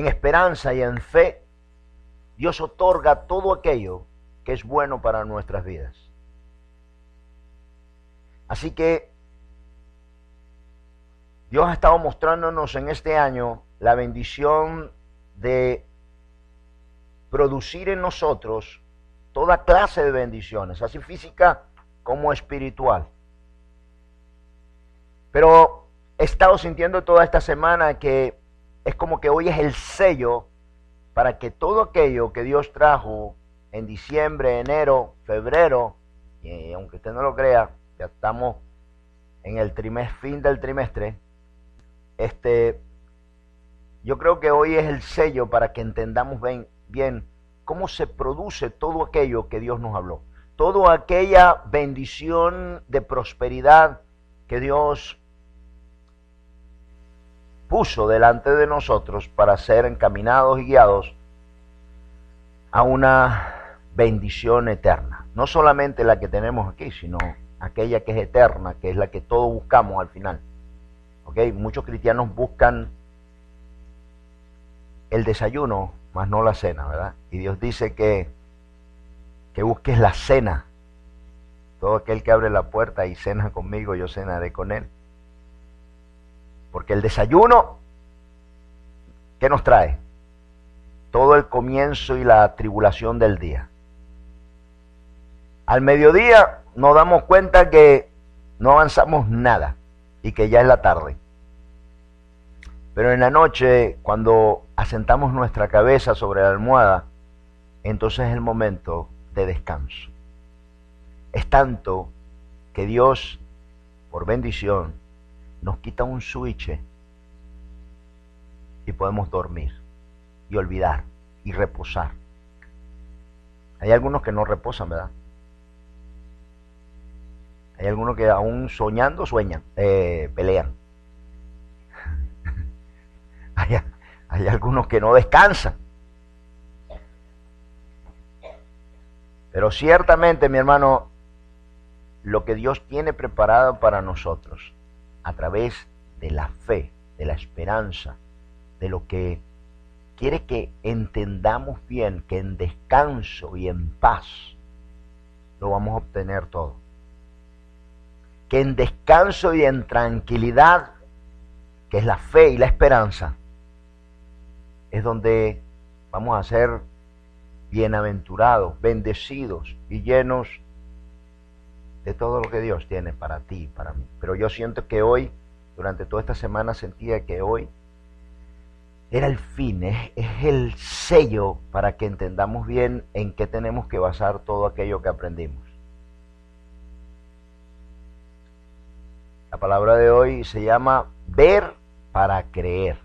en esperanza y en fe, Dios otorga todo aquello que es bueno para nuestras vidas. Así que Dios ha estado mostrándonos en este año la bendición de producir en nosotros toda clase de bendiciones, así física como espiritual. Pero he estado sintiendo toda esta semana que es como que hoy es el sello para que todo aquello que Dios trajo en diciembre, enero, febrero, y aunque usted no lo crea, ya estamos en el trimestre, fin del trimestre, este, yo creo que hoy es el sello para que entendamos bien, bien cómo se produce todo aquello que Dios nos habló. Toda aquella bendición de prosperidad que Dios puso delante de nosotros para ser encaminados y guiados a una bendición eterna. No solamente la que tenemos aquí, sino aquella que es eterna, que es la que todos buscamos al final. ¿Okay? Muchos cristianos buscan el desayuno, más no la cena, ¿verdad? Y Dios dice que, que busques la cena. Todo aquel que abre la puerta y cena conmigo, yo cenaré con él. Porque el desayuno, ¿qué nos trae? Todo el comienzo y la tribulación del día. Al mediodía nos damos cuenta que no avanzamos nada y que ya es la tarde. Pero en la noche, cuando asentamos nuestra cabeza sobre la almohada, entonces es el momento de descanso. Es tanto que Dios, por bendición, nos quita un switch y podemos dormir y olvidar y reposar. Hay algunos que no reposan, ¿verdad? Hay algunos que aún soñando sueñan, eh, pelean. hay, hay algunos que no descansan. Pero ciertamente, mi hermano, lo que Dios tiene preparado para nosotros a través de la fe, de la esperanza, de lo que quiere que entendamos bien, que en descanso y en paz lo vamos a obtener todo. Que en descanso y en tranquilidad, que es la fe y la esperanza, es donde vamos a ser bienaventurados, bendecidos y llenos de todo lo que Dios tiene para ti y para mí. Pero yo siento que hoy, durante toda esta semana, sentía que hoy era el fin, es, el sello para que entendamos bien en qué tenemos que basar todo aquello que aprendimos. La palabra de hoy se llama ver para creer.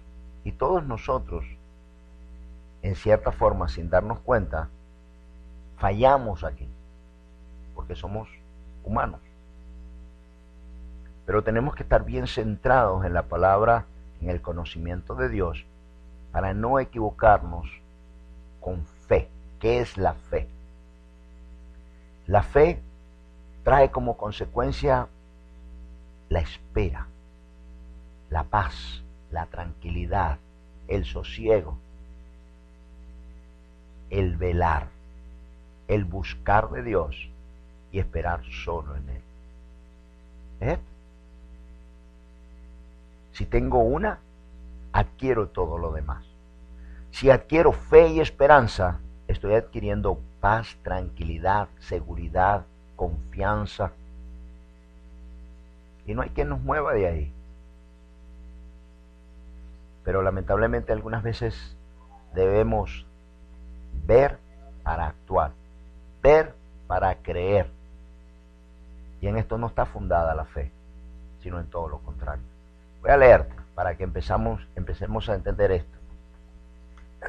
Y todos nosotros, en cierta forma, sin darnos cuenta, fallamos aquí, porque somos humanos. Pero tenemos que estar bien centrados en la palabra, en el conocimiento de Dios, para no equivocarnos con fe. ¿Qué es la fe? La fe trae como consecuencia la espera, la paz, la tranquilidad, el sosiego, el velar, el buscar de Dios y esperar solo en Él. ¿Eh? Si tengo una, adquiero todo lo demás. Si adquiero fe y esperanza, estoy adquiriendo paz, tranquilidad, seguridad, confianza. Y no hay quien nos mueva de ahí. Pero lamentablemente algunas veces debemos ver para actuar, ver para creer. En esto no está fundada la fe, sino en todo lo contrario. Voy a leerte para que empezamos, empecemos a entender esto.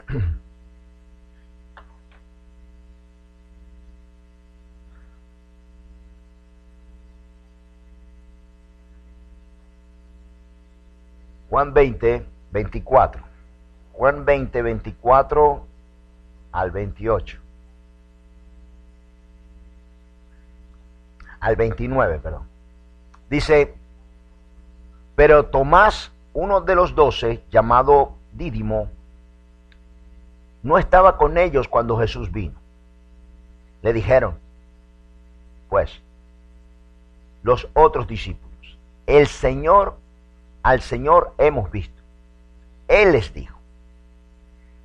Juan 20, 24. Juan 20, 24 al 28. Al 29, perdón. Dice, pero Tomás, uno de los doce, llamado Dídimo, no estaba con ellos cuando Jesús vino. Le dijeron, pues, los otros discípulos, el Señor, al Señor hemos visto. Él les dijo,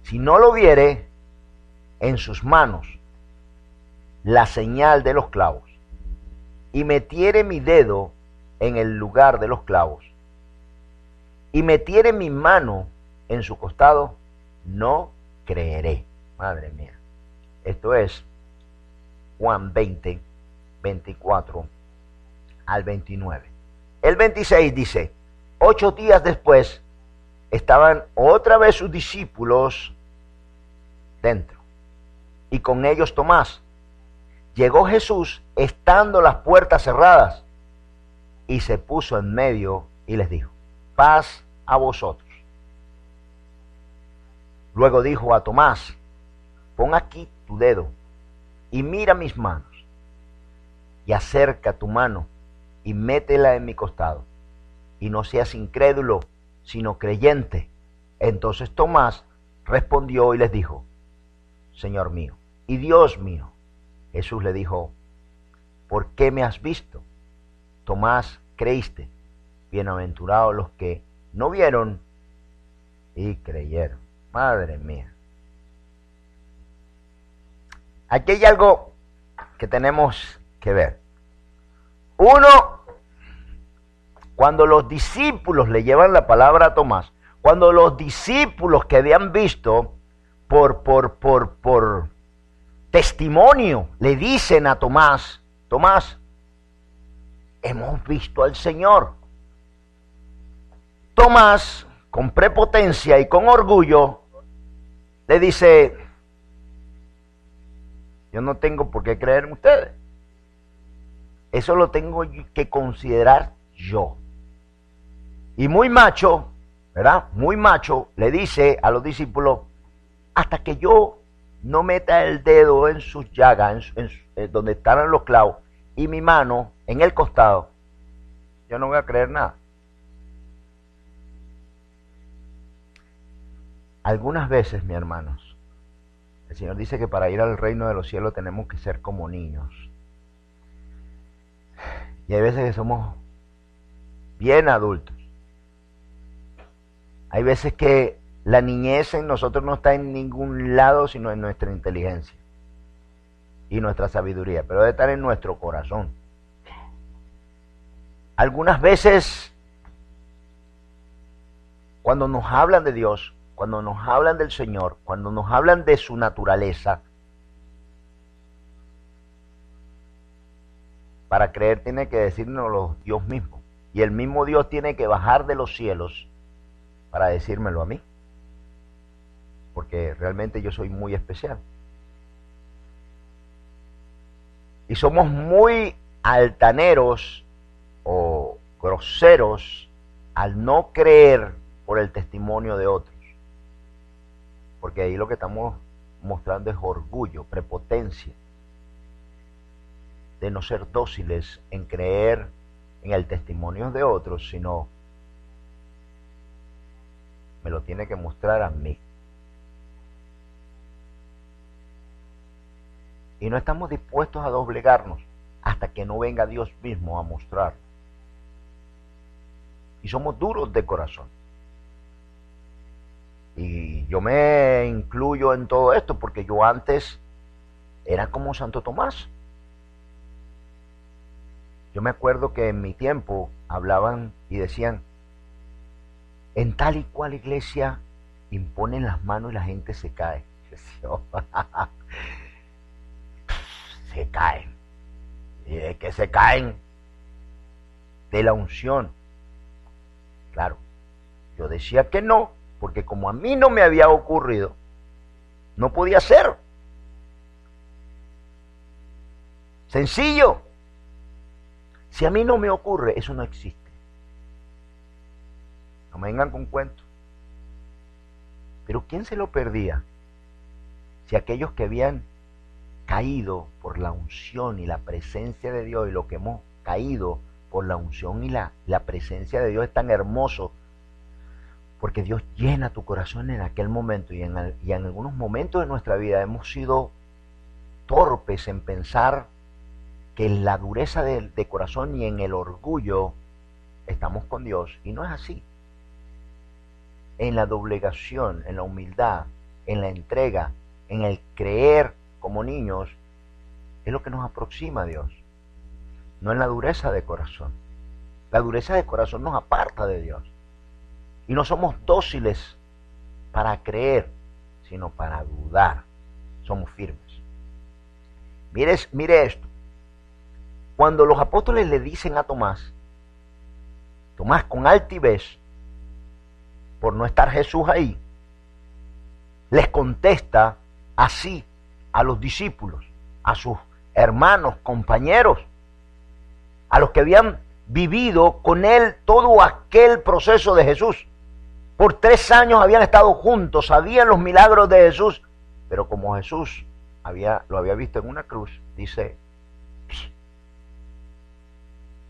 si no lo viere en sus manos la señal de los clavos y metiere mi dedo en el lugar de los clavos y metiere mi mano en su costado, no creeré. Madre mía. Esto es Juan 20, 24 al 29. El 26 dice, ocho días después estaban otra vez sus discípulos dentro y con ellos Tomás. Llegó Jesús estando las puertas cerradas y se puso en medio y les dijo, paz a vosotros. Luego dijo a Tomás, pon aquí tu dedo y mira mis manos y acerca tu mano y métela en mi costado y no seas incrédulo, sino creyente. Entonces Tomás respondió y les dijo, Señor mío y Dios mío. Jesús le dijo, ¿por qué me has visto? Tomás, creíste. Bienaventurados los que no vieron y creyeron. Madre mía. Aquí hay algo que tenemos que ver. Uno, cuando los discípulos le llevan la palabra a Tomás, cuando los discípulos que habían visto por, por, por, por testimonio le dicen a Tomás, Tomás, hemos visto al Señor. Tomás, con prepotencia y con orgullo, le dice, yo no tengo por qué creer en ustedes. Eso lo tengo que considerar yo. Y muy macho, ¿verdad? Muy macho, le dice a los discípulos, hasta que yo no meta el dedo en sus llagas, en, donde están los clavos, y mi mano en el costado, yo no voy a creer nada. Algunas veces, mis hermanos, el Señor dice que para ir al reino de los cielos tenemos que ser como niños. Y hay veces que somos bien adultos. Hay veces que la niñez en nosotros no está en ningún lado sino en nuestra inteligencia y nuestra sabiduría, pero debe estar en nuestro corazón. Algunas veces, cuando nos hablan de Dios, cuando nos hablan del Señor, cuando nos hablan de su naturaleza, para creer tiene que decírnoslo Dios mismo. Y el mismo Dios tiene que bajar de los cielos para decírmelo a mí porque realmente yo soy muy especial. Y somos muy altaneros o groseros al no creer por el testimonio de otros. Porque ahí lo que estamos mostrando es orgullo, prepotencia, de no ser dóciles en creer en el testimonio de otros, sino me lo tiene que mostrar a mí. Y no estamos dispuestos a doblegarnos hasta que no venga Dios mismo a mostrar. Y somos duros de corazón. Y yo me incluyo en todo esto porque yo antes era como Santo Tomás. Yo me acuerdo que en mi tiempo hablaban y decían, en tal y cual iglesia imponen las manos y la gente se cae. se caen. Y es que se caen de la unción. Claro, yo decía que no, porque como a mí no me había ocurrido, no podía ser. Sencillo. Si a mí no me ocurre, eso no existe. No me vengan con cuentos. Pero ¿quién se lo perdía? Si aquellos que habían caído por la unción y la presencia de Dios y lo que hemos caído por la unción y la, la presencia de Dios es tan hermoso Porque Dios llena tu corazón en aquel momento y en, y en algunos momentos de nuestra vida hemos sido torpes en pensar que en la dureza de, de corazón y en el orgullo estamos con Dios. Y no es así. En la doblegación, en la humildad, en la entrega, en el creer como niños, es lo que nos aproxima a Dios. No en la dureza de corazón. La dureza de corazón nos aparta de Dios. Y no somos dóciles para creer, sino para dudar. Somos firmes. Mire, mire esto. Cuando los apóstoles le dicen a Tomás, Tomás con altivez, por no estar Jesús ahí, les contesta así a los discípulos, a sus hermanos, compañeros, a los que habían vivido con él todo aquel proceso de Jesús. Por tres años habían estado juntos, sabían los milagros de Jesús, pero como Jesús había, lo había visto en una cruz, dice,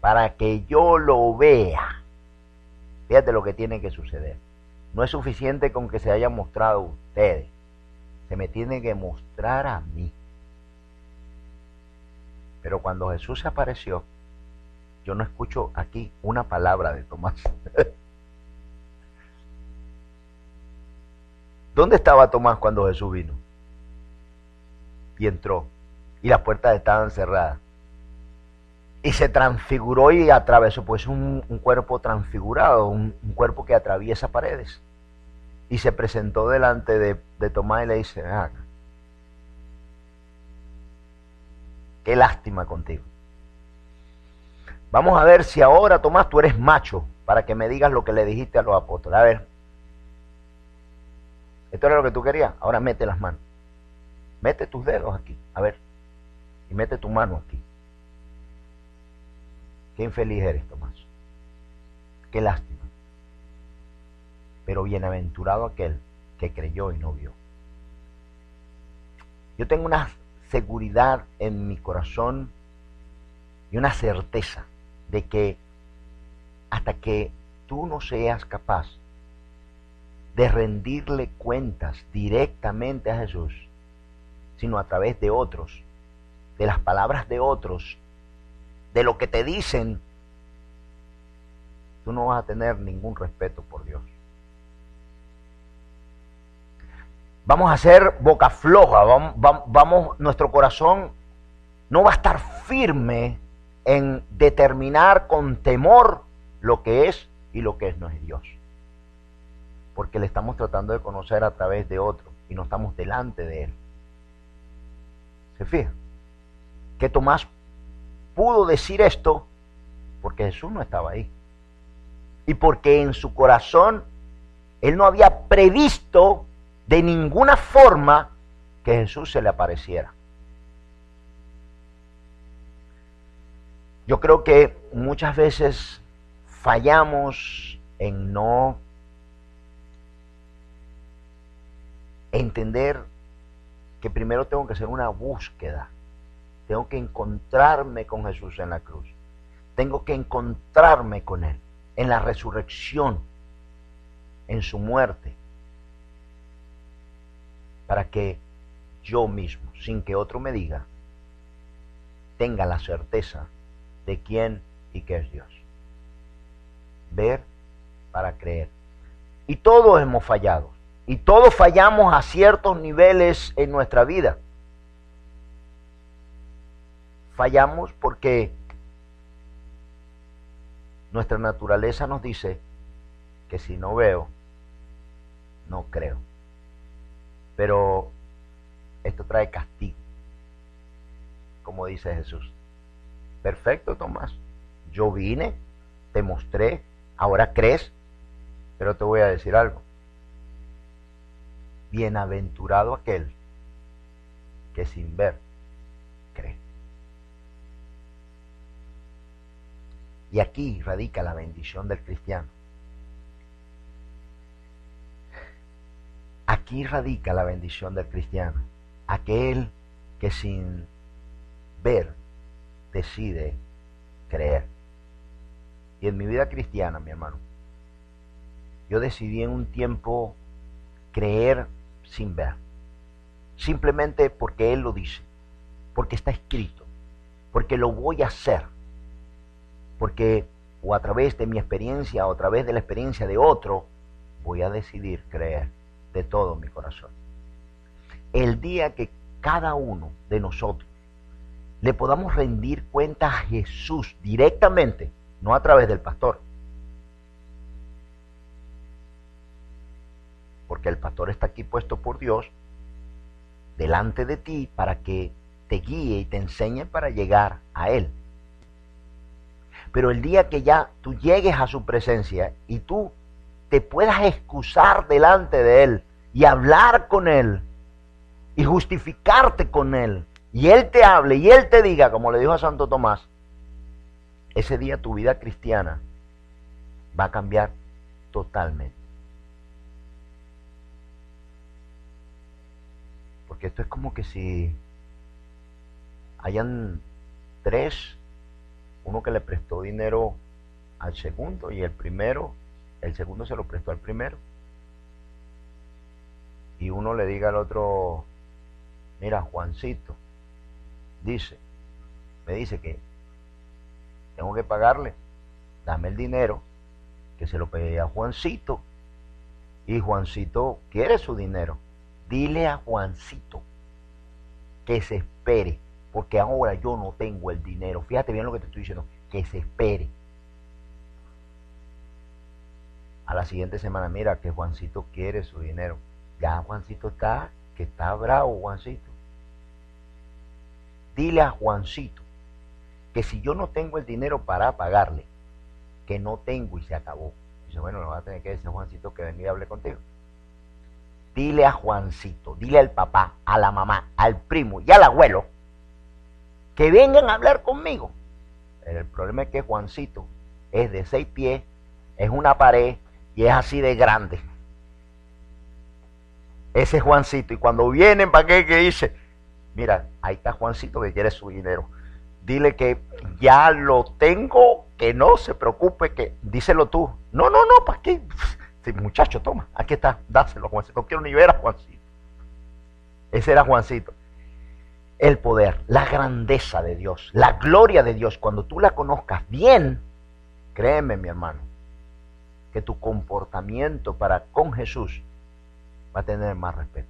para que yo lo vea. Fíjate lo que tiene que suceder. No es suficiente con que se haya mostrado ustedes. Se me tiene que mostrar a mí. Pero cuando Jesús se apareció, yo no escucho aquí una palabra de Tomás. ¿Dónde estaba Tomás cuando Jesús vino? Y entró. Y las puertas estaban cerradas. Y se transfiguró y atravesó, pues un, cuerpo transfigurado, un, cuerpo que atraviesa paredes. Y se presentó delante de, Tomás y le dice, qué lástima contigo. Vamos a ver si ahora, Tomás, tú eres macho para que me digas lo que le dijiste a los apóstoles. A ver, esto era lo que tú querías. Ahora mete las manos. Mete tus dedos aquí. A ver. Y mete tu mano aquí. Qué infeliz eres, Tomás. Qué lástima. Pero bienaventurado aquel que creyó y no vio. Yo tengo una seguridad en mi corazón y una certeza de que hasta que tú no seas capaz de rendirle cuentas directamente a Jesús, sino a través de otros, de las palabras de otros, de lo que te dicen, tú no vas a tener ningún respeto por Dios. Vamos a ser boca floja, vamos, nuestro corazón no va a estar firme en determinar con temor lo que es y lo que no es Dios. Porque le estamos tratando de conocer a través de otro y no estamos delante de él. ¿Se fija? Que Tomás pudo decir esto porque Jesús no estaba ahí. Y porque en su corazón él no había previsto de ninguna forma que Jesús se le apareciera. Yo creo que muchas veces fallamos en no entender que primero tengo que hacer una búsqueda. Tengo que encontrarme con Jesús en la cruz. Tengo que encontrarme con Él en la resurrección, en su muerte, para que yo mismo, sin que otro me diga, tenga la certeza de quién y qué es Dios. Ver para creer. Y todos hemos fallado. Y todos fallamos a ciertos niveles en nuestra vida. Fallamos porque nuestra naturaleza nos dice que si no veo, no creo. Pero esto trae castigo, como dice Jesús. Perfecto, Tomás. Yo vine, te mostré, ahora crees, pero te voy a decir algo. Bienaventurado aquel que sin ver cree. Y aquí radica la bendición del cristiano. Aquí radica la bendición del cristiano. Aquel que sin ver decide creer. Y en mi vida cristiana, mi hermano, yo decidí en un tiempo creer sin ver. Simplemente porque Él lo dice, porque está escrito, porque lo voy a hacer, porque o a través de mi experiencia o a través de la experiencia de otro, voy a decidir creer de todo mi corazón. El día que cada uno de nosotros le podamos rendir cuenta a Jesús directamente, no a través del pastor. Porque el pastor está aquí puesto por Dios delante de ti para que te guíe y te enseñe para llegar a Él. Pero el día que ya tú llegues a su presencia y tú te puedas excusar delante de Él y hablar con Él y justificarte con Él y Él te hable y Él te diga, como le dijo a Santo Tomás, ese día tu vida cristiana va a cambiar totalmente. Porque esto es como que si hayan tres, uno que le prestó dinero al segundo y el primero, el segundo se lo prestó al primero. Y uno le diga al otro, mira Juancito, dice, me dice que tengo que pagarle, dame el dinero, que se lo pedí a Juancito, y Juancito quiere su dinero. Dile a Juancito que se espere, porque ahora yo no tengo el dinero. Fíjate bien lo que te estoy diciendo, que se espere. A la siguiente semana, mira que Juancito quiere su dinero. Ya Juancito está, que está bravo, Juancito dile a Juancito que si yo no tengo el dinero para pagarle, que no tengo y se acabó. Dice, bueno, no va a tener que decir Juancito que venga y hable contigo. Dile a Juancito, dile al papá, a la mamá, al primo y al abuelo que vengan a hablar conmigo. el problema es que Juancito es de seis pies, es una pared y es así de grande. Ese es Juancito. Y cuando vienen, ¿para qué? Que dice, mira, ahí está Juancito que quiere su dinero. Dile que ya lo tengo, que no se preocupe, que díselo tú. No, no, no, ¿para qué? Muchacho, toma, aquí está, dáselo, Juancito. No quiero ni ver a Juancito. Ese era Juancito. El poder, la grandeza de Dios, la gloria de Dios, cuando tú la conozcas bien, créeme, mi hermano, que tu comportamiento para con Jesús va a tener más respeto,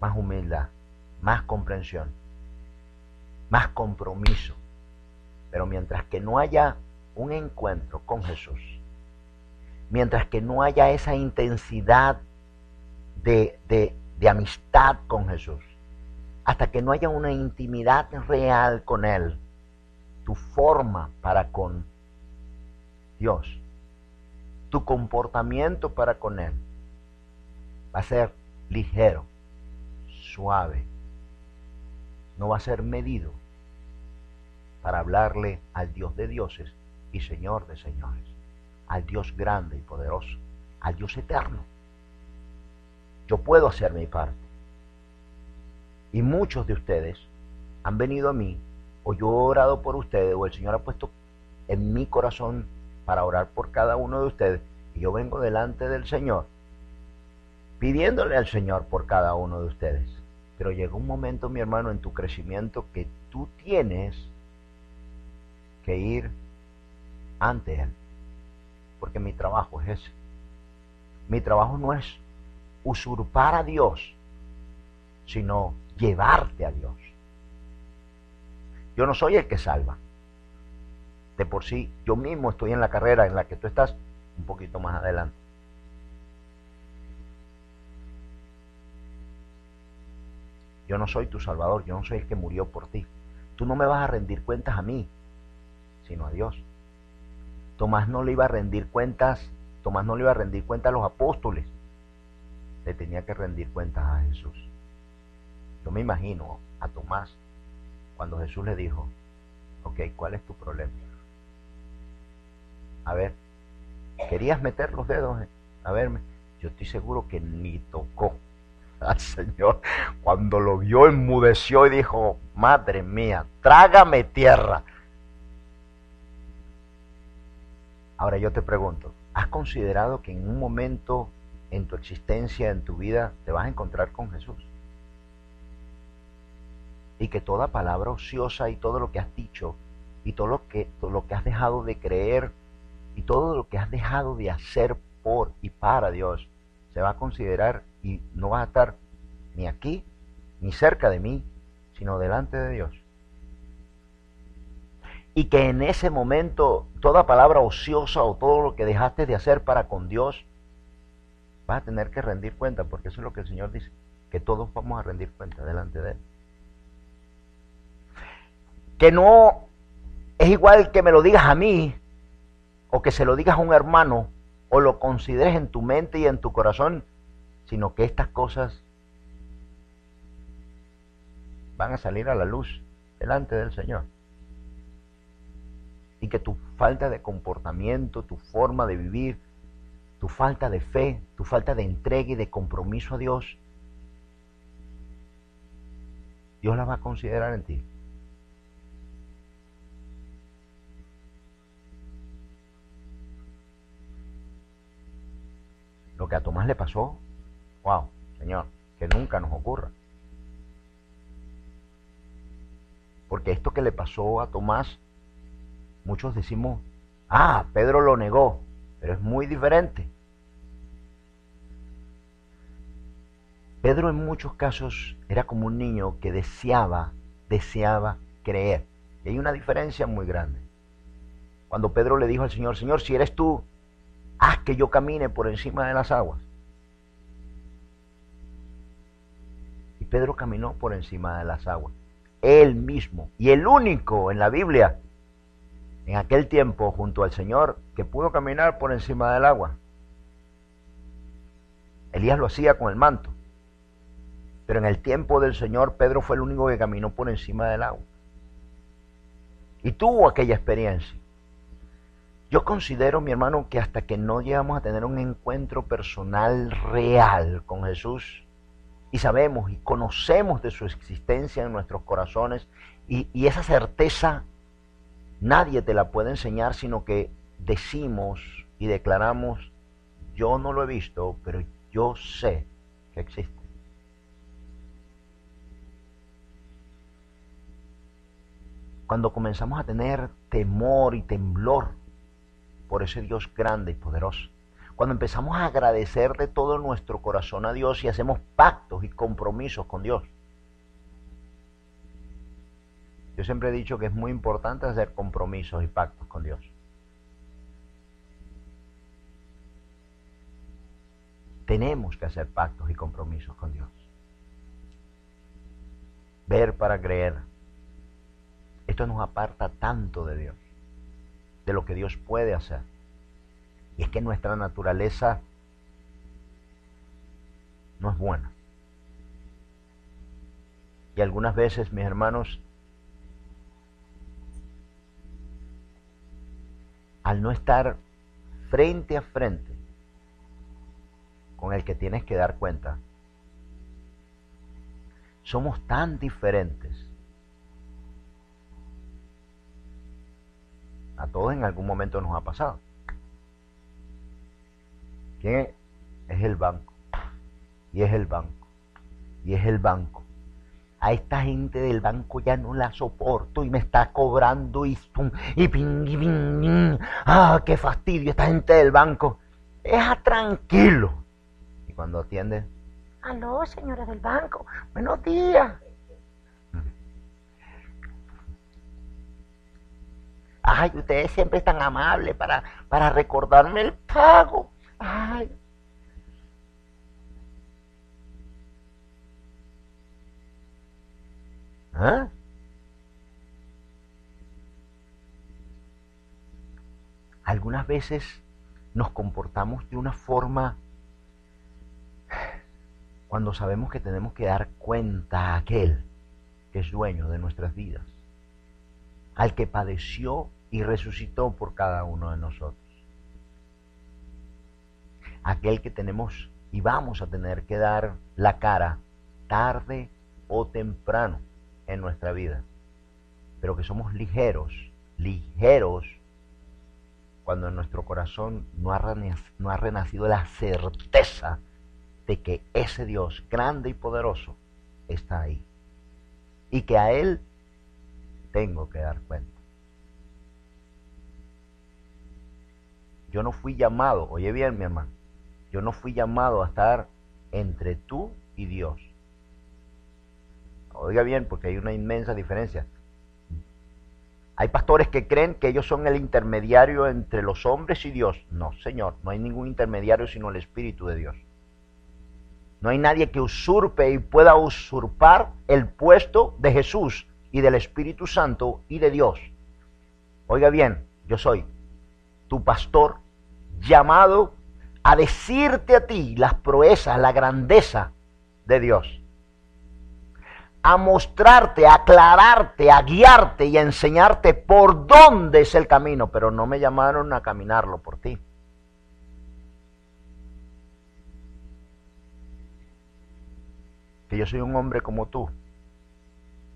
más humildad, más comprensión, más compromiso. Pero mientras que no haya un encuentro con Jesús, mientras que no haya esa intensidad de, de, amistad con Jesús, hasta que no haya una intimidad real con Él, tu forma para con Dios, tu comportamiento para con Él, va a ser ligero, suave, no va a ser medido para hablarle al Dios de dioses y Señor de señores, al Dios grande y poderoso, al Dios eterno. Yo puedo hacer mi parte. Y muchos de ustedes han venido a mí, o yo he orado por ustedes, o el Señor ha puesto en mi corazón para orar por cada uno de ustedes, y yo vengo delante del Señor, pidiéndole al Señor por cada uno de ustedes. Pero llega un momento, mi hermano, en tu crecimiento que tú tienes que ir ante Él. Porque mi trabajo es ese. Mi trabajo no es usurpar a Dios, sino llevarte a Dios. Yo no soy el que salva. De por sí, yo mismo estoy en la carrera en la que tú estás un poquito más adelante. Yo no soy tu salvador, yo no soy el que murió por ti. Tú no me vas a rendir cuentas a mí, sino a Dios. Tomás no le iba a rendir cuentas, Tomás no le iba a rendir cuentas a los apóstoles, le tenía que rendir cuentas a Jesús. Yo me imagino a Tomás cuando Jesús le dijo, ok, ¿cuál es tu problema? A ver, ¿querías meter los dedos? A verme, yo estoy seguro que ni tocó al Señor. Cuando lo vio, enmudeció y dijo, madre mía, trágame tierra. Ahora yo te pregunto, ¿Has considerado que en un momento en tu existencia, en tu vida, te vas a encontrar con Jesús? Y que toda palabra ociosa y todo lo que has dicho y todo lo que, todo lo que has dejado de creer y todo lo que has dejado de hacer por y para Dios se va a considerar y no vas a estar ni aquí ni cerca de mí, sino delante de Dios. Y que en ese momento toda palabra ociosa o todo lo que dejaste de hacer para con Dios, vas a tener que rendir cuenta, porque eso es lo que el Señor dice, que todos vamos a rendir cuenta delante de Él. Que no es igual que me lo digas a mí, o que se lo digas a un hermano, o lo consideres en tu mente y en tu corazón, sino que estas cosas van a salir a la luz delante del Señor. Y que tu falta de comportamiento, tu forma de vivir, tu falta de fe, tu falta de entrega y de compromiso a Dios, Dios la va a considerar en ti. Lo que a Tomás le pasó, wow, Señor, que nunca nos ocurra. Porque esto que le pasó a Tomás, muchos decimos, ah, Pedro lo negó, pero es muy diferente. Pedro en muchos casos era como un niño que deseaba, deseaba creer. Y hay una diferencia muy grande. Cuando Pedro le dijo al Señor, Señor, si eres tú, haz que yo camine por encima de las aguas. Y Pedro caminó por encima de las aguas él mismo. Y el único en la Biblia, en aquel tiempo, junto al Señor, que pudo caminar por encima del agua. Elías lo hacía con el manto. Pero en el tiempo del Señor, Pedro fue el único que caminó por encima del agua. Y tuvo aquella experiencia. Yo considero, mi hermano, que hasta que no llegamos a tener un encuentro personal real con Jesús, y sabemos y conocemos de su existencia en nuestros corazones y, y esa certeza nadie te la puede enseñar, sino que decimos y declaramos, yo no lo he visto, pero yo sé que existe. Cuando comenzamos a tener temor y temblor por ese Dios grande y poderoso, cuando empezamos a agradecer de todo nuestro corazón a Dios y hacemos pactos y compromisos con Dios. Yo siempre he dicho que es muy importante hacer compromisos y pactos con Dios. Tenemos que hacer pactos y compromisos con Dios. Ver para creer. Esto nos aparta tanto de Dios, de lo que Dios puede hacer. Y es que nuestra naturaleza no es buena. Y algunas veces, mis hermanos, al no estar frente a frente con el que tienes que dar cuenta, somos tan diferentes. A todos en algún momento nos ha pasado. ¿Quién es? el banco. Y es el banco. Y es el banco. A esta gente del banco ya no la soporto y me está cobrando y, y ping, y ping, Ah, qué fastidio esta gente del banco. Deja tranquilo. Y cuando atiende, aló, señora del banco, buenos días. Ay, ustedes siempre están amables para, para recordarme el pago. ¿Ah? Algunas veces nos comportamos de una forma cuando sabemos que tenemos que dar cuenta a aquel que es dueño de nuestras vidas, al que padeció y resucitó por cada uno de nosotros aquel que tenemos y vamos a tener que dar la cara tarde o temprano en nuestra vida, pero que somos ligeros, ligeros cuando en nuestro corazón no ha, renacido la certeza de que ese Dios grande y poderoso está ahí. Y que a Él tengo que dar cuenta. Yo no fui llamado, oye bien mi hermano, yo no fui llamado a estar entre tú y Dios. Oiga bien, porque hay una inmensa diferencia. Hay pastores que creen que ellos son el intermediario entre los hombres y Dios. No, Señor, no hay ningún intermediario sino el Espíritu de Dios. No hay nadie que usurpe y pueda usurpar el puesto de Jesús y del Espíritu Santo y de Dios. Oiga bien, yo soy tu pastor llamado a decirte a ti las proezas, la grandeza de Dios. A mostrarte, a aclararte, a guiarte y a enseñarte por dónde es el camino, pero no me llamaron a caminarlo por ti. Que yo soy un hombre como tú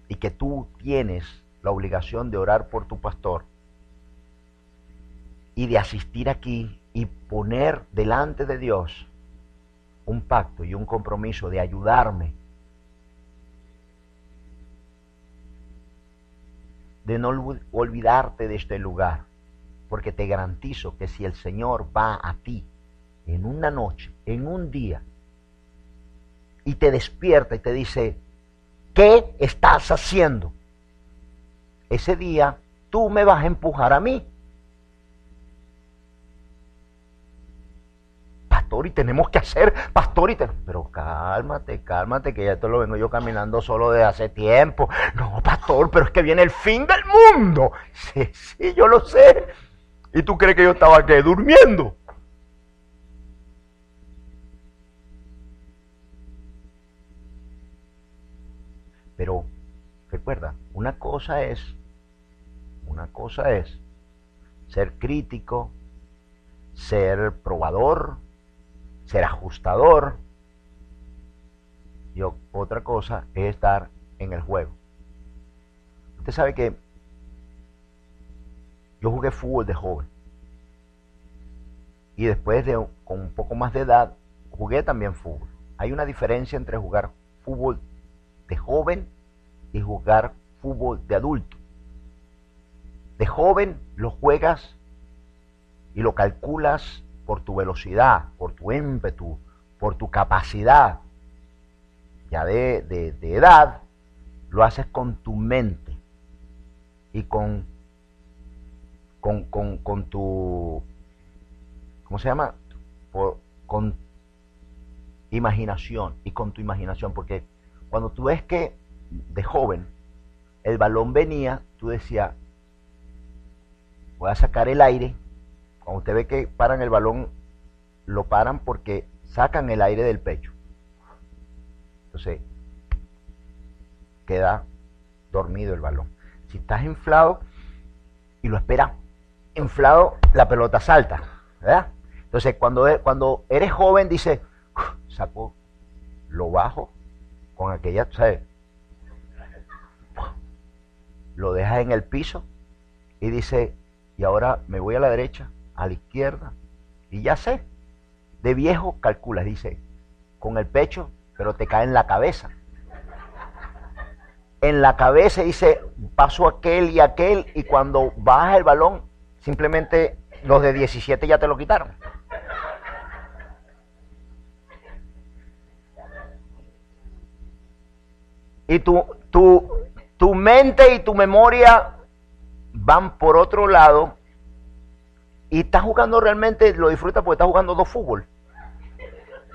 y que tú tienes la obligación de orar por tu pastor y de asistir aquí y poner delante de Dios un pacto y un compromiso de ayudarme, de no olvidarte de este lugar, porque te garantizo que si el Señor va a ti en una noche, en un día, y te despierta y te dice, ¿qué estás haciendo? Ese día tú me vas a empujar a mí pastor, y tenemos que hacer, pastor, y pero cálmate, cálmate, que ya esto lo vengo yo caminando solo de hace tiempo. No, pastor, pero es que viene el fin del mundo. Sí, sí, yo lo sé. ¿Y tú crees que yo estaba aquí durmiendo? Pero recuerda, una cosa es, una cosa es ser crítico, ser probador, ser ajustador. Y otra cosa es estar en el juego. Usted sabe que yo jugué fútbol de joven. Y después de con un poco más de edad, jugué también fútbol. Hay una diferencia entre jugar fútbol de joven y jugar fútbol de adulto. De joven lo juegas y lo calculas por tu velocidad, por tu ímpetu, por tu capacidad. Ya de, edad, lo haces con tu mente y con, con, con, tu, ¿cómo se llama? con imaginación y con tu imaginación, porque cuando tú ves que de joven el balón venía, tú decías, voy a sacar el aire cuando usted ve que paran el balón, lo paran porque sacan el aire del pecho. Entonces, queda dormido el balón. Si estás inflado y lo esperas inflado, la pelota salta. Entonces, cuando, e, cuando eres joven, dice, saco, lo bajo con aquella, ¿sabes? Lo dejas en el piso y dice, y ahora me voy a la derecha, a la izquierda. Y ya sé, de viejo calculas, dice, con el pecho, pero te cae en la cabeza. En la cabeza dice, paso aquel y aquel, y cuando baja el balón, simplemente los de 17 ya te lo quitaron. Y tu, tu, tu mente y tu memoria van por otro lado y está jugando realmente, lo disfruta porque está jugando dos fútbol.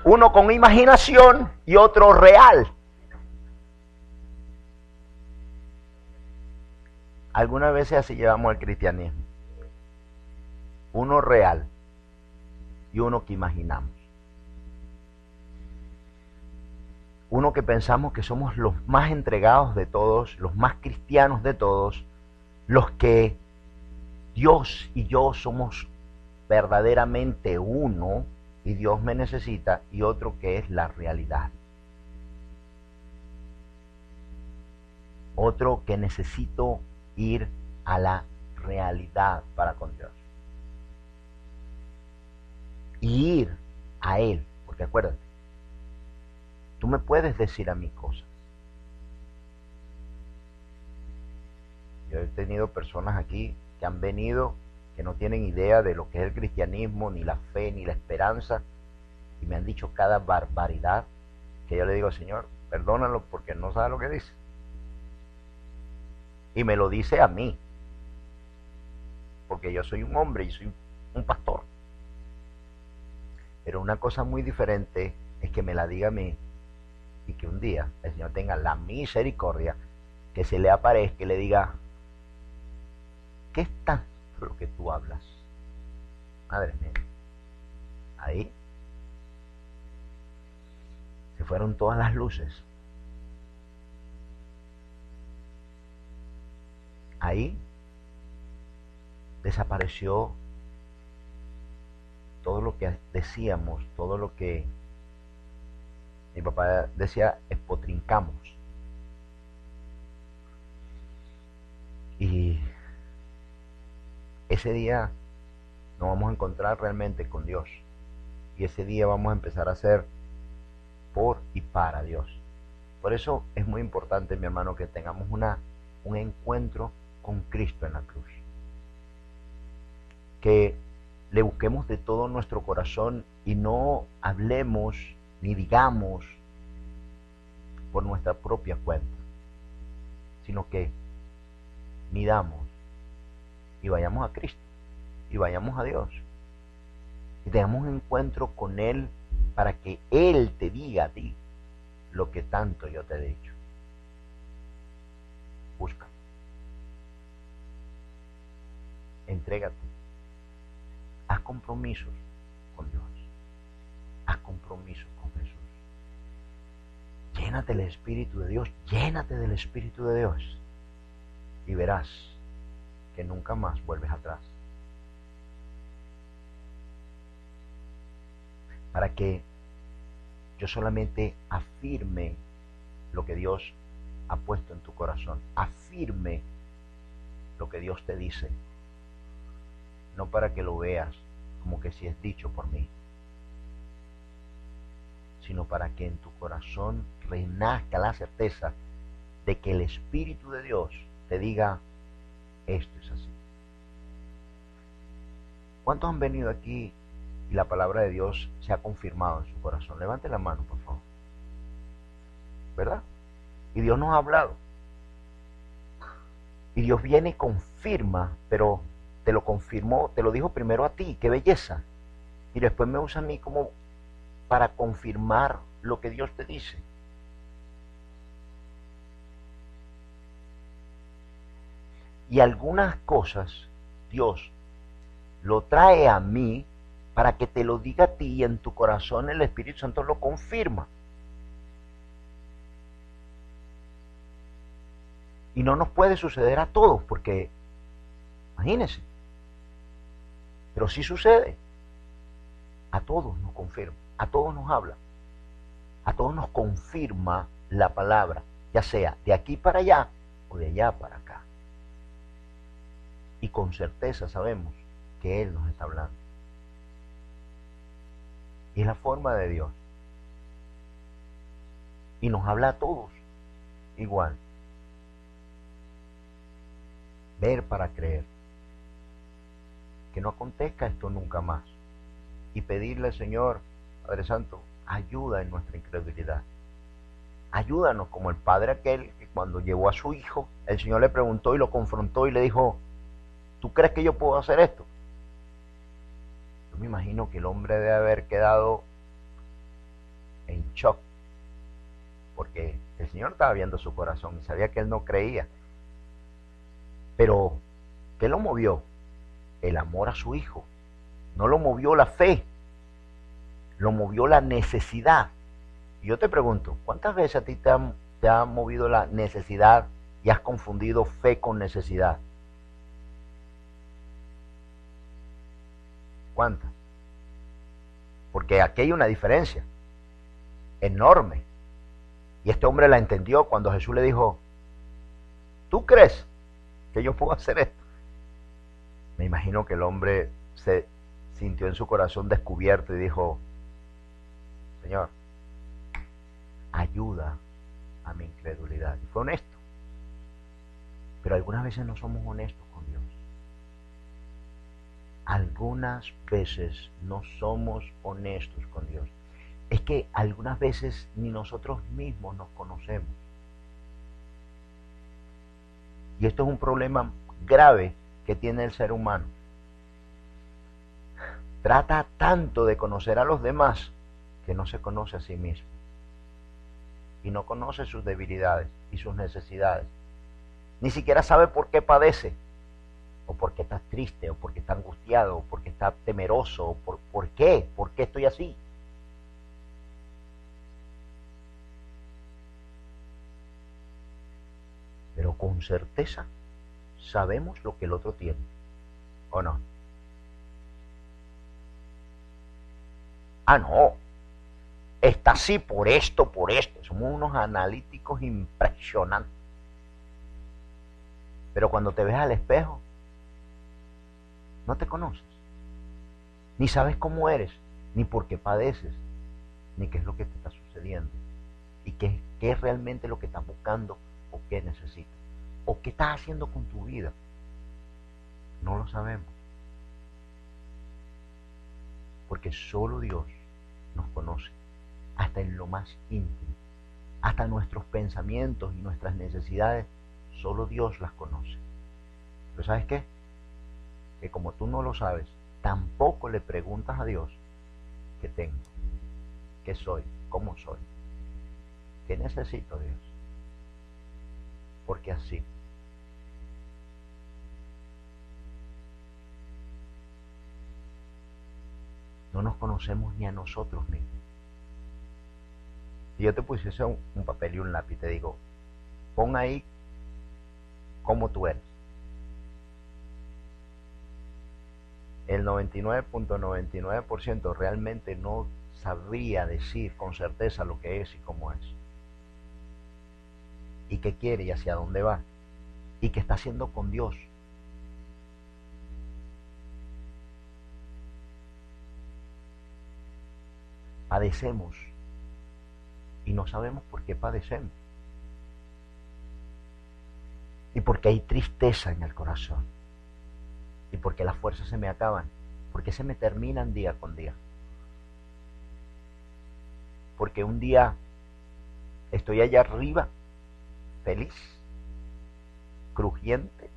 Uno con imaginación y otro real. Algunas veces así llevamos el cristianismo. Uno real y uno que imaginamos. Uno que pensamos que somos los más entregados de todos, los más cristianos de todos, los que Dios y yo somos verdaderamente uno y Dios me necesita y otro que es la realidad. Otro que necesito ir a la realidad para con Dios. y ir a Él. Porque acuérdate, tú me puedes decir a mí cosas. Yo he tenido personas aquí que han venido que no tienen idea de lo que es el cristianismo, ni la fe, ni la esperanza, y me han dicho cada barbaridad que yo le digo, Señor, perdónalo porque no sabe lo que dice. Y me lo dice a mí, porque yo soy un hombre y soy un pastor. Pero una cosa muy diferente es que me la diga a mí y que un día el Señor tenga la misericordia que se le aparezca y le diga, ¿qué es tanto lo que tú hablas? Madre mía. Ahí se fueron todas las luces. Ahí desapareció todo lo que decíamos, todo lo que mi papá decía, espotrincamos. Y ese día nos vamos a encontrar realmente con Dios. Y ese día vamos a empezar a hacer por y para Dios. Por eso es muy importante, mi hermano, que tengamos una, un encuentro con Cristo en la cruz. Que le busquemos de todo nuestro corazón y no hablemos ni digamos por nuestra propia cuenta, sino que midamos y vayamos a Cristo y vayamos a Dios y tengamos un encuentro con Él para que Él te diga a ti lo que tanto yo te he dicho. Busca. Entrégate. Haz compromisos con Dios. Haz compromisos. Llénate del Espíritu de Dios. Llénate del Espíritu de Dios. Y verás que nunca más vuelves atrás. para que yo solamente afirme lo que Dios ha puesto en tu corazón, afirme lo que Dios te dice, no para que lo veas como que si es dicho por mí, sino para que en tu corazón renazca la certeza de que el Espíritu de Dios te diga, esto es así. ¿Cuántos han venido aquí y la palabra de Dios se ha confirmado en su corazón. Levante la mano, por favor. ¿Verdad? Y Dios nos ha hablado. Y Dios viene y confirma, pero te lo confirmó, te lo dijo primero a ti, qué belleza. Y después me usa a mí como para confirmar lo que Dios te dice. Y algunas cosas Dios lo trae a mí para que te lo diga a ti y en tu corazón el Espíritu Santo lo confirma. Y no nos puede suceder a todos, porque, imagínense, pero sí sucede. A todos nos confirma, a todos nos habla, a todos nos confirma la palabra, ya sea de aquí para allá o de allá para acá. Y con certeza sabemos que Él nos está hablando. Y es la forma de Dios. Y nos habla a todos igual. Ver para creer. Que no acontezca esto nunca más. Y pedirle, Señor, Padre Santo, ayuda en nuestra incredulidad. Ayúdanos como el padre aquel que cuando llevó a su hijo, el Señor le preguntó y lo confrontó y le dijo, ¿tú crees que yo puedo hacer esto? Yo me imagino que el hombre debe haber quedado en shock, porque el Señor estaba viendo su corazón y sabía que él no creía. Pero, ¿qué lo movió? El amor a su hijo. No lo movió la fe, lo movió la necesidad. Y yo te pregunto, ¿cuántas veces a ti te te ha movido la necesidad y has confundido fe con necesidad? ¿Cuántas? Porque aquí hay una diferencia enorme. Y este hombre la entendió cuando Jesús le dijo, ¿tú crees que yo puedo hacer esto? Me imagino que el hombre se, sintió en su corazón descubierto y dijo, Señor, ayuda a mi incredulidad. Y fue honesto. Pero algunas veces no somos honestos. Algunas veces no somos honestos con Dios. Es que algunas veces ni nosotros mismos nos conocemos. Y esto es un problema grave que tiene el ser humano. Trata tanto de conocer a los demás que no se conoce a sí mismo. Y no conoce sus debilidades y sus necesidades. Ni siquiera sabe por qué padece. O por qué está triste, o porque está angustiado, o porque está temeroso, o por, por qué, por qué estoy así. Pero con certeza sabemos lo que el otro tiene, ¿o no? Ah, no, está así por esto, por esto. Somos unos analíticos impresionantes. Pero cuando te ves al espejo, no te conoces. Ni sabes cómo eres, ni por qué padeces, ni qué es lo que te está sucediendo. Y qué, qué es realmente lo que estás buscando o qué necesitas. ¿O qué estás haciendo con tu vida? No lo sabemos. Porque solo Dios nos conoce, hasta en lo más íntimo, hasta nuestros pensamientos y nuestras necesidades, solo Dios las conoce. Pero ¿sabes qué? Que como tú no lo sabes, tampoco le preguntas a Dios qué tengo, qué soy, cómo soy, qué necesito Dios. Porque así no nos conocemos ni a nosotros mismos. Si yo te pusiese un, papel y un lápiz, te digo, pon ahí cómo tú eres. El 99.99% realmente no sabría decir con certeza lo que es y cómo es. Y qué quiere y hacia dónde va. Y qué está haciendo con Dios padecemos y no sabemos por qué padecemos. Y porque hay tristeza en el corazón. Y porque las fuerzas se me acaban. Porque se me terminan día con día. Porque un día estoy allá arriba, feliz, crujiente.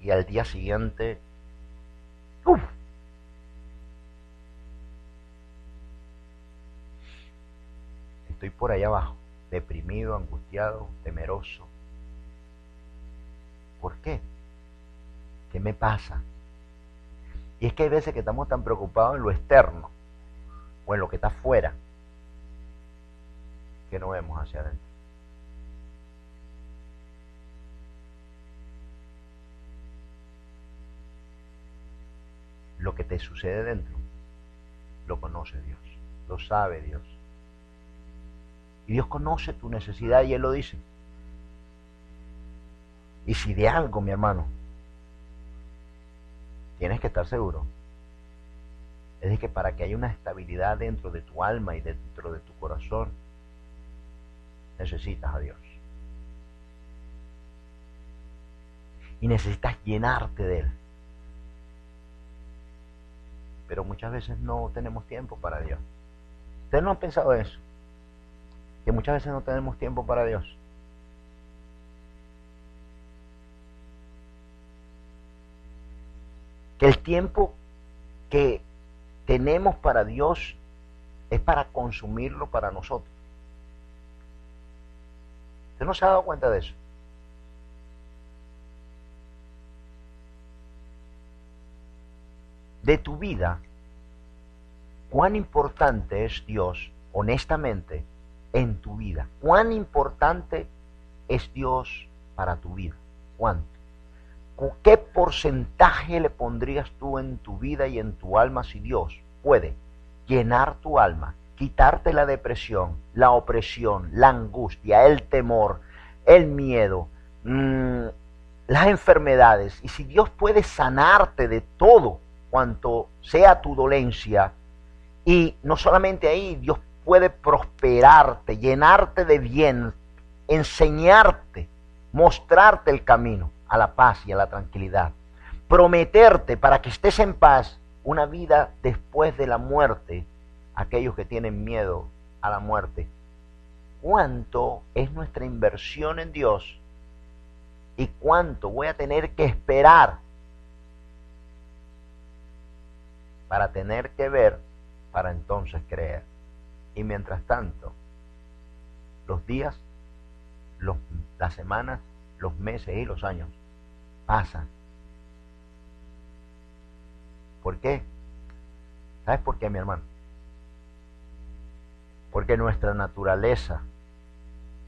Y al día siguiente, ¡uf! estoy por allá abajo, deprimido, angustiado, temeroso. ¿Por qué? ¿Qué me pasa? Y es que hay veces que estamos tan preocupados en lo externo o en lo que está afuera que no vemos hacia adentro. Lo que te sucede dentro lo conoce Dios, lo sabe Dios. Y Dios conoce tu necesidad y Él lo dice. Y si de algo, mi hermano, tienes que estar seguro, es de que para que haya una estabilidad dentro de tu alma y dentro de tu corazón, necesitas a Dios. Y necesitas llenarte de Él. Pero muchas veces no tenemos tiempo para Dios. ¿Ustedes no han pensado eso? que muchas veces no tenemos tiempo para Dios. Que el tiempo que tenemos para Dios es para consumirlo para nosotros. ¿Usted no se ha dado cuenta de eso? De tu vida, cuán importante es Dios, honestamente, en tu vida. ¿Cuán importante es Dios para tu vida? ¿Cuánto? ¿Qué porcentaje le pondrías tú en tu vida y en tu alma si Dios puede llenar tu alma, quitarte la depresión, la opresión, la angustia, el temor, el miedo, mm, las enfermedades? Y si Dios puede sanarte de todo cuanto sea tu dolencia. Y no solamente ahí, Dios puede prosperarte, llenarte de bien, enseñarte, mostrarte el camino a la paz y a la tranquilidad. Prometerte para que estés en paz una vida después de la muerte, aquellos que tienen miedo a la muerte. ¿Cuánto es nuestra inversión en Dios? ¿Y cuánto voy a tener que esperar para tener que ver para entonces creer? Y mientras tanto, los días, los, las semanas, los meses y los años pasan. ¿Por qué? ¿Sabes por qué, mi hermano? Porque nuestra naturaleza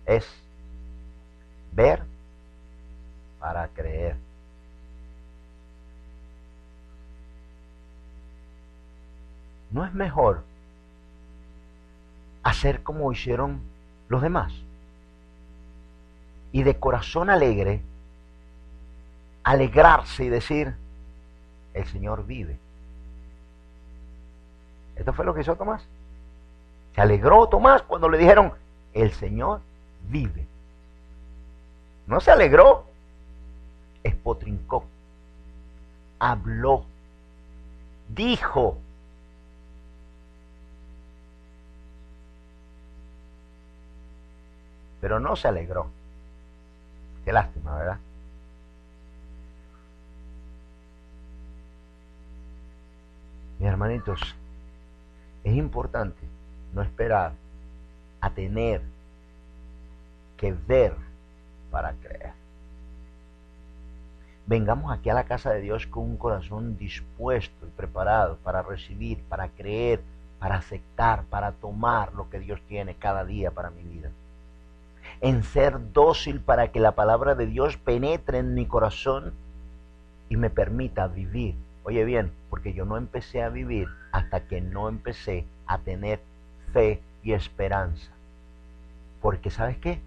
es ver para creer. ¿No es mejor hacer como hicieron los demás? Y de corazón alegre, alegrarse y decir, el Señor vive. Esto fue lo que hizo Tomás. Se alegró Tomás cuando le dijeron, el Señor vive. No se alegró, espotrincó, habló, dijo. Pero no se alegró. Qué lástima, ¿verdad? Mis hermanitos, es importante no esperar a tener que ver para creer. Vengamos aquí a la casa de Dios con un corazón dispuesto y preparado para recibir, para creer, para aceptar, para tomar lo que Dios tiene cada día para mi vida. En ser dócil para que la palabra de Dios penetre en mi corazón y me permita vivir. Oye bien, porque yo no empecé a vivir hasta que no empecé a tener fe y esperanza. Porque ¿sabes qué?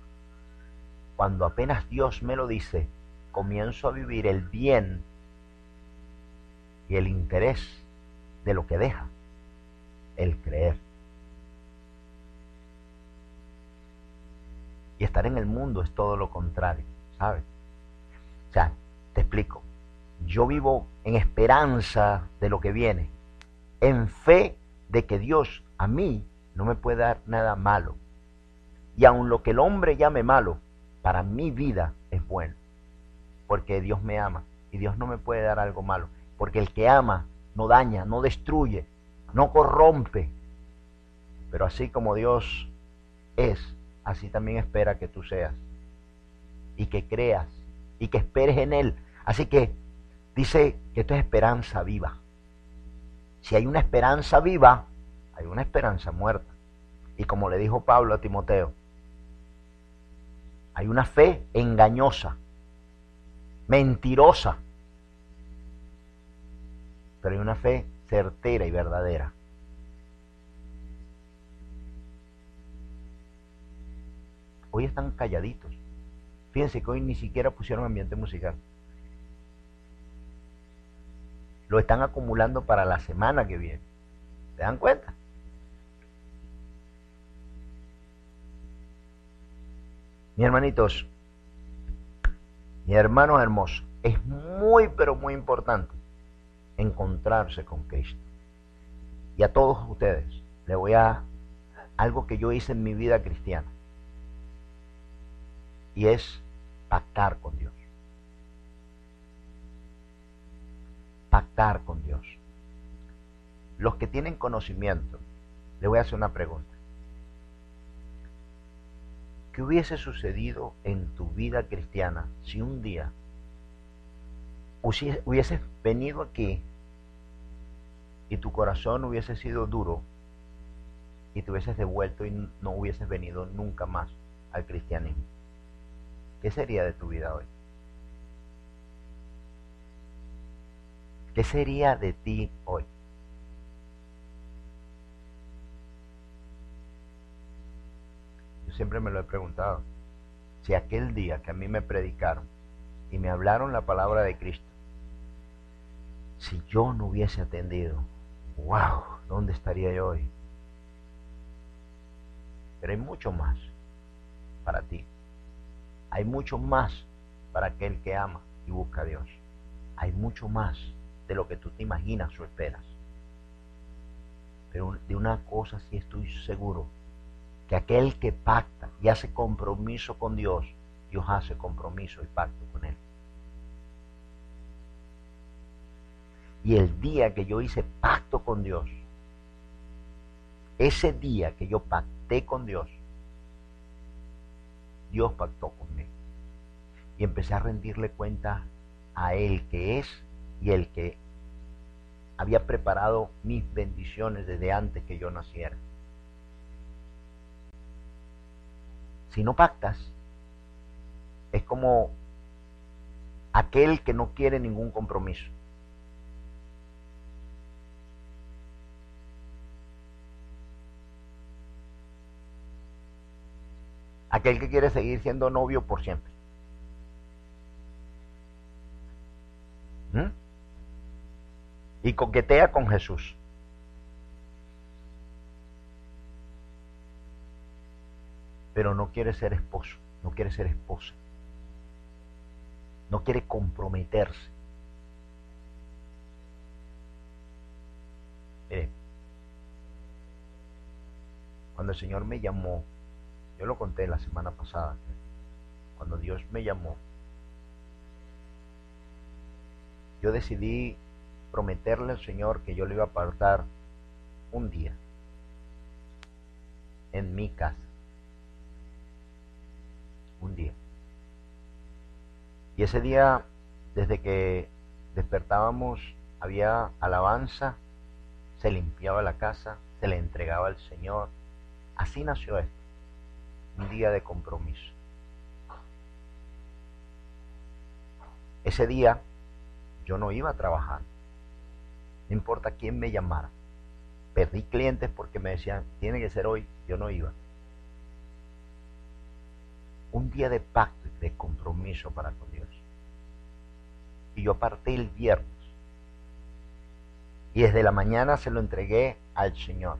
Cuando apenas Dios me lo dice, comienzo a vivir el bien y el interés de lo que deja, el creer. Y estar en el mundo es todo lo contrario, ¿sabes? O sea, te explico. Yo vivo en esperanza de lo que viene, en fe de que Dios a mí no me puede dar nada malo. Y aun lo que el hombre llame malo, para mi vida es bueno, porque Dios me ama y Dios no me puede dar algo malo, porque el que ama no daña, no destruye, no corrompe. Pero así como Dios es, así también espera que tú seas y que creas y que esperes en Él. Así que dice que esto es esperanza viva. Si hay una esperanza viva, hay una esperanza muerta. Y como le dijo Pablo a Timoteo, hay una fe engañosa, mentirosa, pero hay una fe certera y verdadera. Hoy están calladitos. Fíjense que hoy ni siquiera pusieron ambiente musical. Lo están acumulando para la semana que viene. ¿Se dan cuenta? Mi hermanitos, mi hermano hermoso, es muy, pero muy importante encontrarse con Cristo. Y a todos ustedes le voy a algo que yo hice en mi vida cristiana. Y es pactar con Dios. Pactar con Dios. Los que tienen conocimiento, le voy a hacer una pregunta. ¿Qué hubiese sucedido en tu vida cristiana si un día hubieses venido aquí y tu corazón hubiese sido duro y te hubieses devuelto y no hubieses venido nunca más al cristianismo? ¿Qué sería de tu vida hoy? ¿Qué sería de ti hoy? siempre me lo he preguntado. Si aquel día que a mí me predicaron y me hablaron la palabra de Cristo, si yo no hubiese atendido, wow, ¿dónde estaría yo hoy? Pero hay mucho más para ti. Hay mucho más para aquel que ama y busca a Dios. Hay mucho más de lo que tú te imaginas o esperas. Pero de una cosa sí estoy seguro, que aquel que pacta y hace compromiso con Dios, Dios hace compromiso y pacto con él. Y el día que yo hice pacto con Dios, ese día que yo pacté con Dios, Dios pactó conmigo. Y empecé a rendirle cuenta a Él que es y el que había preparado mis bendiciones desde antes que yo naciera. Si no pactas, es como aquel que no quiere ningún compromiso. Aquel que quiere seguir siendo novio por siempre. ¿Mm? Y coquetea con Jesús. Pero no quiere ser esposo, no quiere ser esposa. No quiere comprometerse. Mire, cuando el Señor me llamó yo lo conté la semana pasada, cuando Dios me llamó, yo decidí prometerle al Señor que yo le iba a apartar un día en mi casa. Un día. Y ese día, desde que despertábamos, había alabanza, se limpiaba la casa, se le entregaba al Señor. Así nació esto un día de compromiso. Ese día yo no iba a trabajar, no importa quién me llamara. Perdí clientes porque me decían, tiene que ser hoy, yo no iba. Un día de pacto y de compromiso para con Dios. Y yo aparté el viernes. Y desde la mañana se lo entregué al Señor.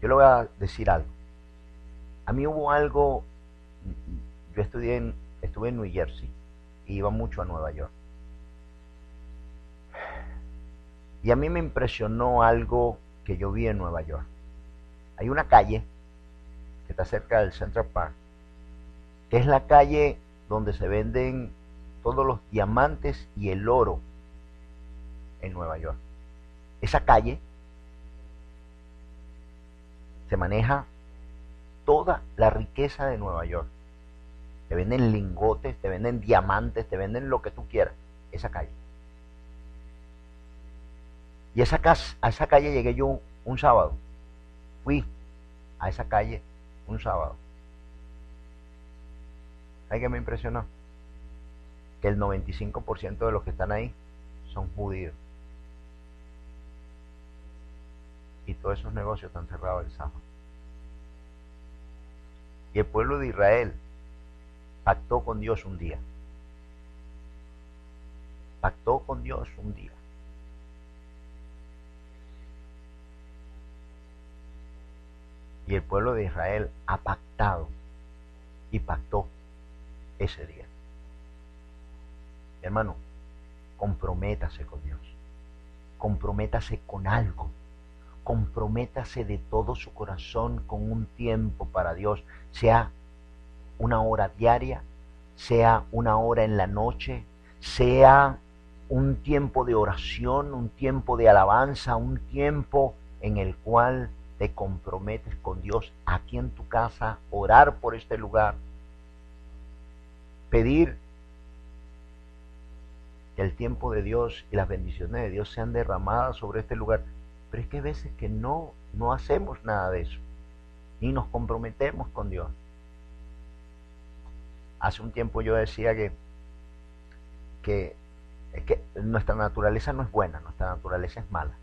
Yo le voy a decir algo. A mí hubo algo, yo estudié en, estuve en New Jersey y iba mucho a Nueva York. Y a mí me impresionó algo que yo vi en Nueva York. Hay una calle que está cerca del Central Park, que es la calle donde se venden todos los diamantes y el oro en Nueva York. Esa calle se maneja toda la riqueza de Nueva York. Te venden lingotes, te venden diamantes, te venden lo que tú quieras. Esa calle. Y a esa calle llegué yo un, sábado. Fui a esa calle un sábado. ¿Sabes qué me impresionó? Que el 95% de los que están ahí son judíos. Y todos esos negocios están cerrados el sábado. Y el pueblo de Israel pactó con Dios un día. Pactó con Dios un día. Y el pueblo de Israel ha pactado y pactó ese día. Hermano, comprométase con Dios. Comprométase con algo comprométase de todo su corazón con un tiempo para Dios, sea una hora diaria, sea una hora en la noche, sea un tiempo de oración, un tiempo de alabanza, un tiempo en el cual te comprometes con Dios aquí en tu casa, orar por este lugar, pedir que el tiempo de Dios y las bendiciones de Dios sean derramadas sobre este lugar. Pero es que hay veces que no, no hacemos nada de eso, ni nos comprometemos con Dios. Hace un tiempo yo decía que, que, que nuestra naturaleza no es buena, nuestra naturaleza es mala.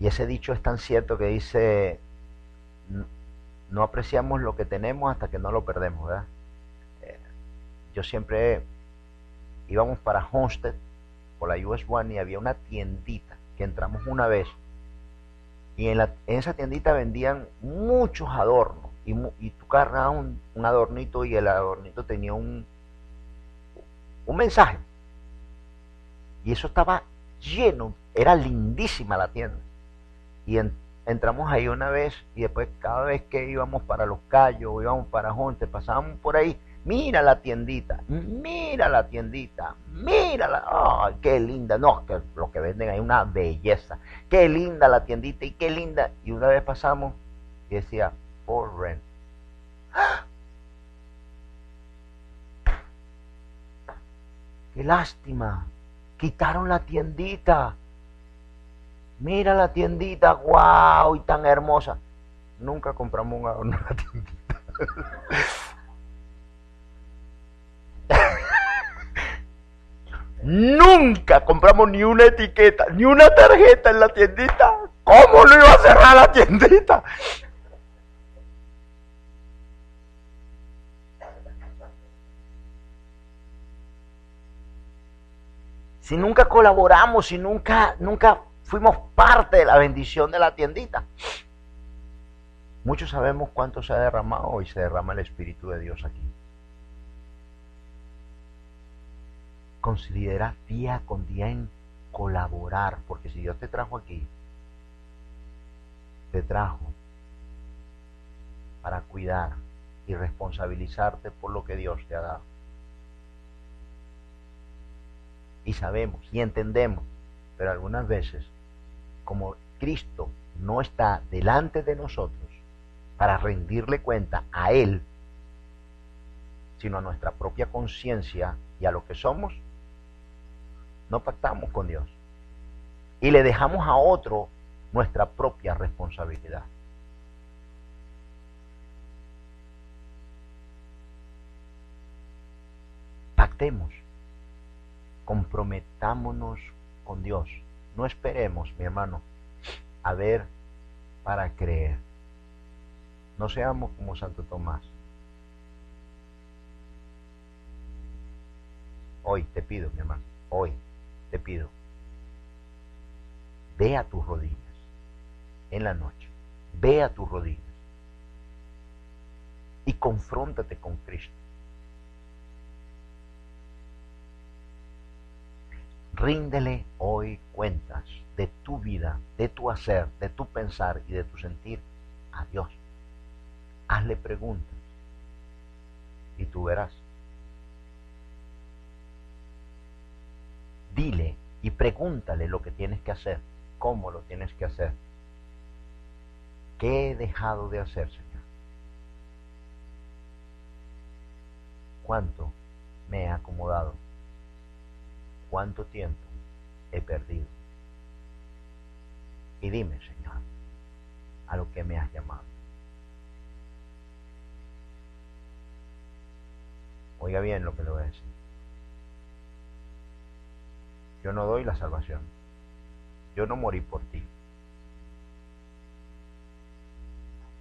Y ese dicho es tan cierto que dice, no apreciamos lo que tenemos hasta que no lo perdemos, ¿verdad? Eh, yo siempre íbamos para Homestead por la US One y había una tiendita que entramos una vez. Y en, esa tiendita vendían muchos adornos y, y tú cargabas un, un, adornito y el adornito tenía un, un mensaje. Y eso estaba lleno, era lindísima la tienda y entramos ahí una vez y después cada vez que íbamos para Los Cayos íbamos para Homestead pasábamos por ahí mira la tiendita, mira la tiendita, mírala, oh, qué linda, no, que lo que venden ahí una belleza, qué linda la tiendita y qué linda. Y una vez pasamos y decía, for rent. Qué lástima, quitaron la tiendita. Mira la tiendita, wow, y tan hermosa. Nunca compramos un adorno en la tiendita. Nunca compramos ni una etiqueta, ni una tarjeta en la tiendita. ¿Cómo no iba a cerrar la tiendita? Si nunca colaboramos, si nunca, nunca fuimos parte de la bendición de la tiendita. Muchos sabemos cuánto se ha derramado y se derrama el Espíritu de Dios aquí. considera día con día en colaborar, porque si Dios te trajo aquí, te trajo para cuidar y responsabilizarte por lo que Dios te ha dado. Y sabemos y entendemos, pero algunas veces, como Cristo no está delante de nosotros para rendirle cuenta a Él, sino a nuestra propia conciencia y a lo que somos, no pactamos con Dios. Y le dejamos a otro nuestra propia responsabilidad. Pactemos, comprometámonos con Dios. No esperemos, mi hermano, a ver para creer. No seamos como Santo Tomás. Hoy te pido, mi hermano, hoy te pido, ve a tus rodillas en la noche, ve a tus rodillas y confróntate con Cristo. Ríndele hoy cuentas de tu vida, de tu hacer, de tu pensar y de tu sentir a Dios. Hazle preguntas y tú verás dile y pregúntale lo que tienes que hacer, cómo lo tienes que hacer. ¿Qué he dejado de hacer, Señor? ¿Cuánto me he acomodado? ¿Cuánto tiempo he perdido? Y dime, Señor, a lo que me has llamado. Oiga bien lo que le voy a decir. Yo no doy la salvación. Yo no morí por ti.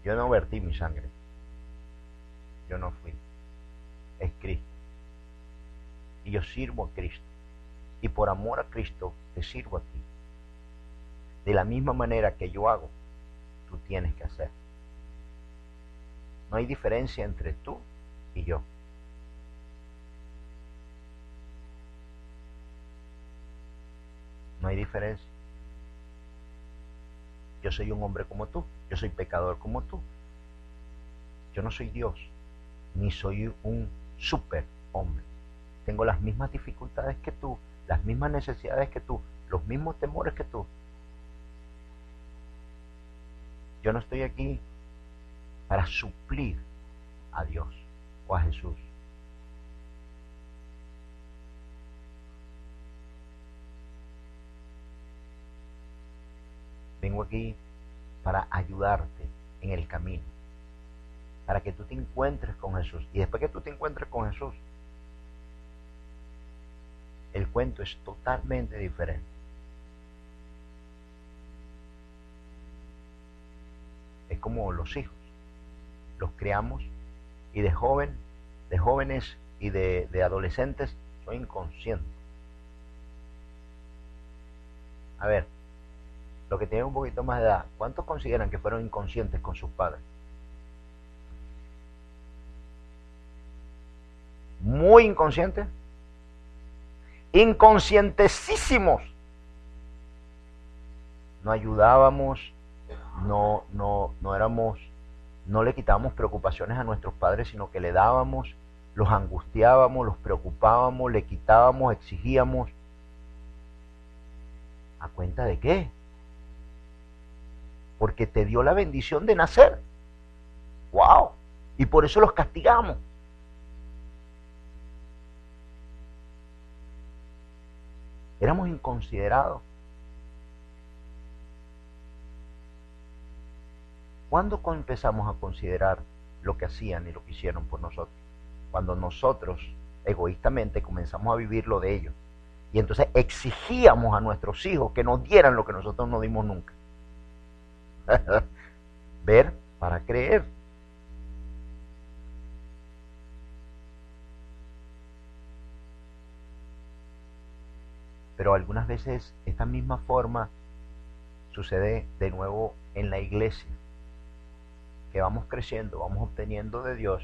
Yo no vertí mi sangre. Yo no fui. Es Cristo. Y yo sirvo a Cristo. Y por amor a Cristo te sirvo a ti. De la misma manera que yo hago, tú tienes que hacer. No hay diferencia entre tú y yo. No hay diferencia. Yo soy un hombre como tú, yo soy pecador como tú. Yo no soy Dios, ni soy un super hombre. Tengo las mismas dificultades que tú, las mismas necesidades que tú, los mismos temores que tú. Yo no estoy aquí para suplir a Dios o a Jesús. Vengo aquí para ayudarte en el camino, para que tú te encuentres con Jesús. Y después que tú te encuentres con Jesús, el cuento es totalmente diferente. Es como los hijos. Los criamos y de joven, de jóvenes y de, de adolescentes soy inconsciente. A ver, los que tienen un poquito más de edad, ¿cuántos consideran que fueron inconscientes con sus padres? Muy inconscientes. Inconscientesísimos. No ayudábamos, no, no, no éramos, no le quitábamos preocupaciones a nuestros padres, sino que le dábamos, los angustiábamos, los preocupábamos, le quitábamos, exigíamos. ¿A cuenta de qué? porque te dio la bendición de nacer. ¡Wow! Y por eso los castigamos. Éramos inconsiderados. ¿Cuándo empezamos a considerar lo que hacían y lo que hicieron por nosotros? Cuando nosotros egoístamente comenzamos a vivir lo de ellos. Y entonces exigíamos a nuestros hijos que nos dieran lo que nosotros no dimos nunca. Ver para creer. Pero algunas veces esta misma forma sucede de nuevo en la iglesia, que vamos creciendo, vamos obteniendo de Dios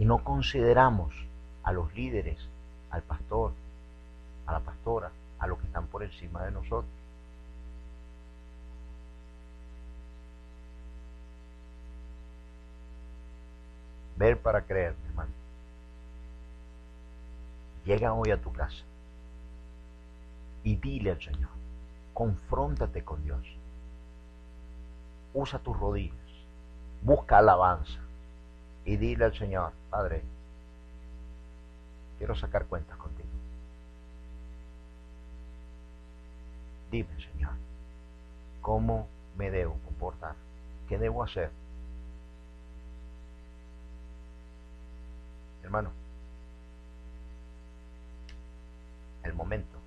y no consideramos a los líderes, al pastor, a la pastora, a los que están por encima de nosotros. Ver para creer, hermano. Llega hoy a tu casa y dile al Señor, confróntate con Dios. Usa tus rodillas, busca alabanza y dile al Señor, Padre, quiero sacar cuentas contigo. Dime, Señor, ¿cómo me debo comportar? ¿Qué debo hacer? hermano. El momento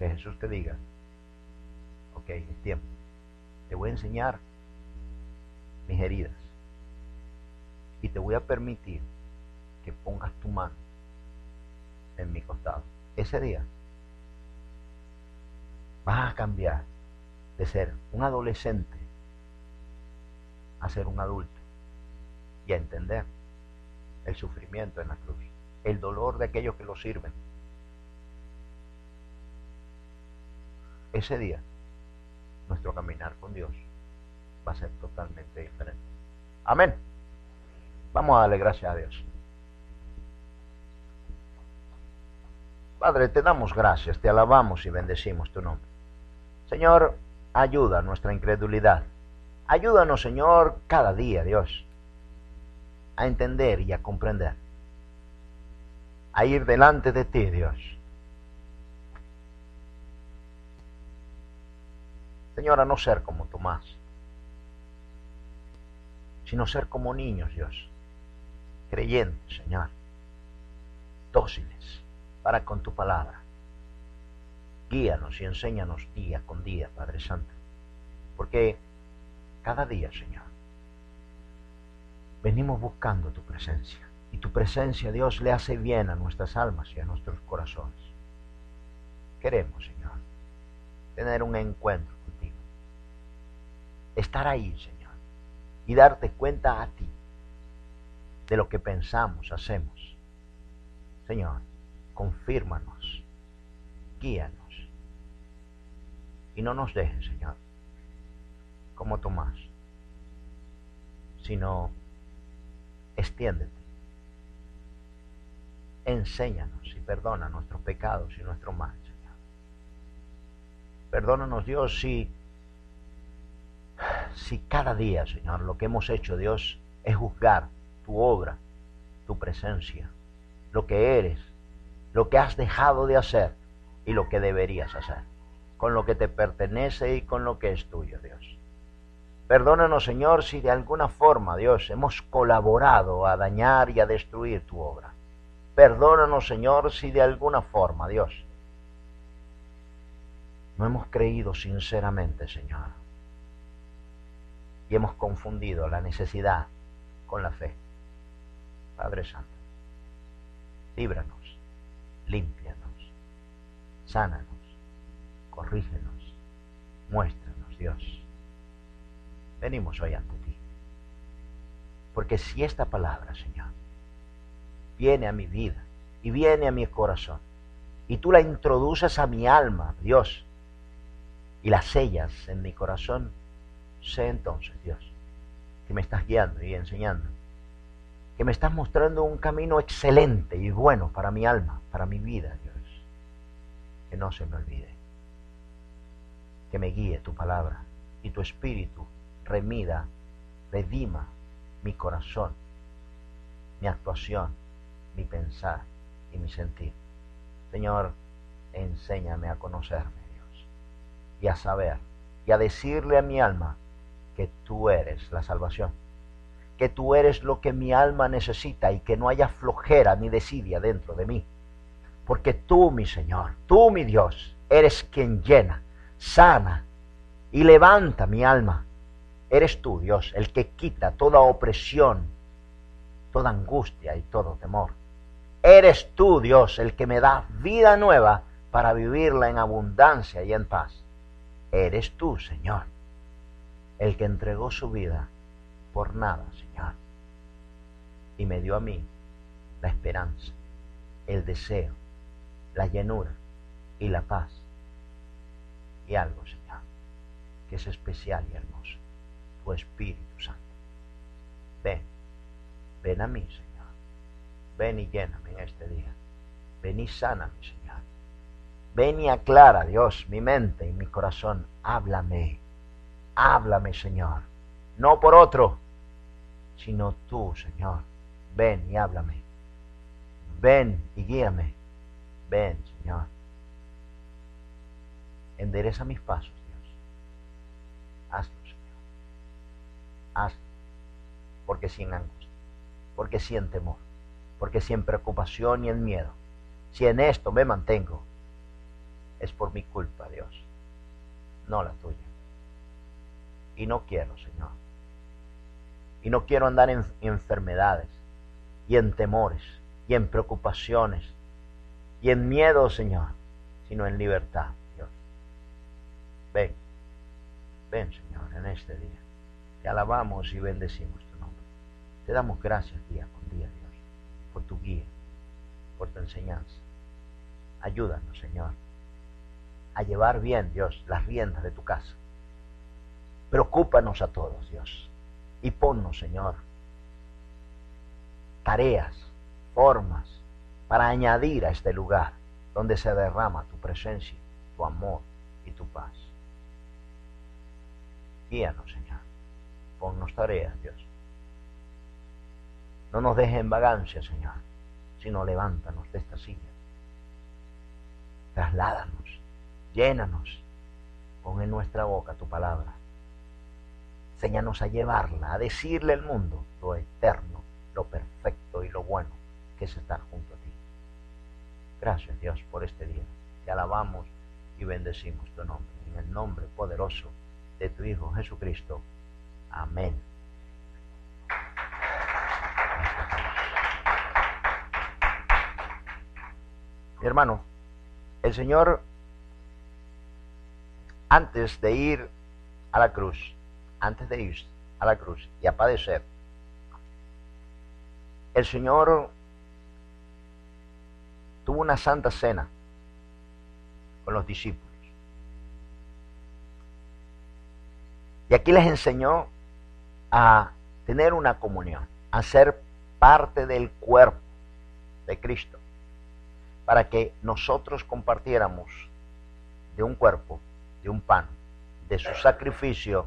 que Jesús te diga, ok, es tiempo. Te voy a enseñar mis heridas y te voy a permitir que pongas tu mano en mi costado. Ese día vas a cambiar de ser un adolescente a ser un adulto y a entender el sufrimiento en la cruz, el dolor de aquellos que lo sirven. Ese día, nuestro caminar con Dios va a ser totalmente diferente. Amén. Vamos a darle gracias a Dios. Padre, te damos gracias, te alabamos y bendecimos tu nombre. Señor, ayuda nuestra incredulidad. Ayúdanos, Señor, cada día, Dios a entender y a comprender, a ir delante de ti, Dios. Señor, no ser como Tomás, sino ser como niños, Dios, creyentes, Señor, dóciles para con tu palabra. Guíanos y enséñanos día con día, Padre Santo, porque cada día, Señor, venimos buscando tu presencia. Y tu presencia, Dios, le hace bien a nuestras almas y a nuestros corazones. Queremos, Señor, tener un encuentro. Estar ahí, Señor, y darte cuenta a ti de lo que pensamos, hacemos. Señor, confírmanos, guíanos. Y no nos dejes, Señor, como Tomás, sino extiéndete. Enséñanos y perdona nuestros pecados y nuestro mal, Señor. Perdónanos, Dios, si, si cada día, Señor, lo que hemos hecho, Dios, es juzgar tu obra, tu presencia, lo que eres, lo que has dejado de hacer y lo que deberías hacer, con lo que te pertenece y con lo que es tuyo, Dios. Perdónanos, Señor, si de alguna forma, Dios, hemos colaborado a dañar y a destruir tu obra. Perdónanos, Señor, si de alguna forma, Dios, no hemos creído sinceramente, Señor, y hemos confundido la necesidad con la fe. Padre Santo, líbranos, límpianos, sánanos, corrígenos, muéstranos, Dios. Venimos hoy ante ti. Porque si esta palabra, Señor, viene a mi vida y viene a mi corazón, y tú la introduces a mi alma, Dios, y la sellas en mi corazón, sé entonces, Dios, que me estás guiando y enseñando, que me estás mostrando un camino excelente y bueno para mi alma, para mi vida, Dios. Que no se me olvide, que me guíe tu palabra y tu espíritu remida, redima mi corazón, mi actuación, mi pensar y mi sentir. Señor, enséñame a conocerme, Dios, y a saber, y a decirle a mi alma que tú eres la salvación, que tú eres lo que mi alma necesita y que no haya flojera ni desidia dentro de mí. Porque tú, mi Señor, tú, mi Dios, eres quien llena, sana y levanta mi alma. Eres tú, Dios, el que quita toda opresión, toda angustia y todo temor. Eres tú, Dios, el que me da vida nueva para vivirla en abundancia y en paz. Eres tú, Señor, el que entregó su vida por nada, Señor. Y me dio a mí la esperanza, el deseo, la llenura y la paz. Y algo, Señor, que es especial y hermoso, tu Espíritu Santo. Ven, ven a mí, Señor. Ven y lléname en este día. Ven y sana, mi Señor. Ven y aclara, Dios, mi mente y mi corazón. Háblame. Háblame, Señor. No por otro, sino tú, Señor. Ven y háblame. Ven y guíame. Ven, Señor. Endereza mis pasos, Dios. Hazlo, Señor. Hazlo. Porque sin angustia. Porque sin temor porque si en preocupación y en miedo, si en esto me mantengo, es por mi culpa, Dios, no la tuya. Y no quiero, Señor. Y no quiero andar en enfermedades y en temores y en preocupaciones y en miedo, Señor, sino en libertad, Dios. Ven, ven, Señor, en este día. Te alabamos y bendecimos tu nombre. Te damos gracias día con día, Dios por tu guía, por tu enseñanza. Ayúdanos, Señor, a llevar bien, Dios, las riendas de tu casa. Preocúpanos a todos, Dios, y ponnos, Señor, tareas, formas para añadir a este lugar donde se derrama tu presencia, tu amor y tu paz. Guíanos, Señor. Ponnos tareas, Dios no nos deje en vagancia, Señor, sino levántanos de esta silla. Trasládanos, llénanos, pon en nuestra boca tu palabra. Enséñanos a llevarla, a decirle al mundo lo eterno, lo perfecto y lo bueno que es estar junto a ti. Gracias Dios por este día. Te alabamos y bendecimos tu nombre. En el nombre poderoso de tu Hijo Jesucristo. Amén. Mi hermano, el Señor, antes de ir a la cruz, antes de ir a la cruz y a padecer, el Señor tuvo una santa cena con los discípulos. Y aquí les enseñó a tener una comunión, a ser parte del cuerpo de Cristo para que nosotros compartiéramos de un cuerpo, de un pan, de su sacrificio.